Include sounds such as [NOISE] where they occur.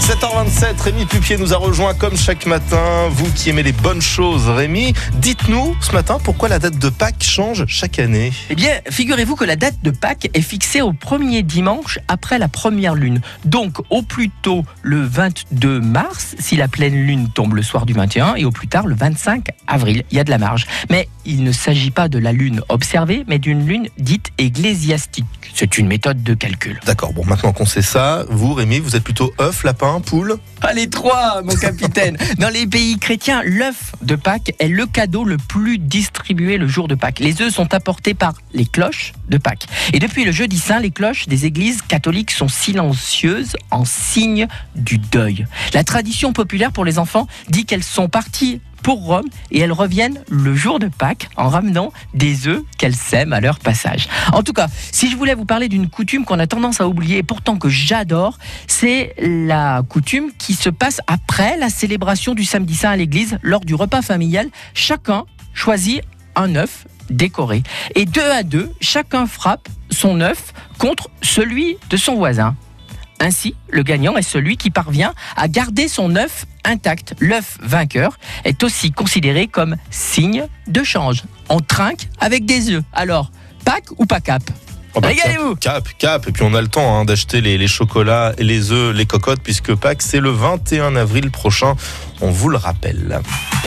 7h27, Rémi Pupier nous a rejoint comme chaque matin. Vous qui aimez les bonnes choses, Rémi, dites-nous ce matin pourquoi la date de Pâques change chaque année. Eh bien, figurez-vous que la date de Pâques est fixée au premier dimanche après la première lune. Donc, au plus tôt le 22 mars, si la pleine lune tombe le soir du 21, et au plus tard le 25 avril. Il y a de la marge. Mais il ne s'agit pas de la lune observée, mais d'une lune dite ecclésiastique. C'est une méthode de calcul. D'accord, bon, maintenant qu'on sait ça, vous, Rémi, vous êtes plutôt œuf, lapin, poule Ah, les trois, mon capitaine [LAUGHS] Dans les pays chrétiens, l'œuf de Pâques est le cadeau le plus distribué le jour de Pâques. Les œufs sont apportés par les cloches de Pâques. Et depuis le jeudi saint, les cloches des églises catholiques sont silencieuses en signe du deuil. La tradition populaire pour les enfants dit qu'elles sont parties pour Rome et elles reviennent le jour de Pâques en ramenant des œufs qu'elles sèment à leur passage. En tout cas, si je voulais vous parler d'une coutume qu'on a tendance à oublier et pourtant que j'adore, c'est la coutume qui se passe après la célébration du samedi saint à l'église lors du repas familial. Chacun choisit un œuf décoré et deux à deux, chacun frappe son œuf contre celui de son voisin. Ainsi, le gagnant est celui qui parvient à garder son œuf intact. L'œuf vainqueur est aussi considéré comme signe de change. On trinque avec des œufs. Alors, Pâques ou pas cap? Oh bah, Régalez-vous. Cap, cap, et puis on a le temps hein, d'acheter les, les chocolats, les œufs, les cocottes, puisque Pâques c'est le 21 avril prochain, on vous le rappelle.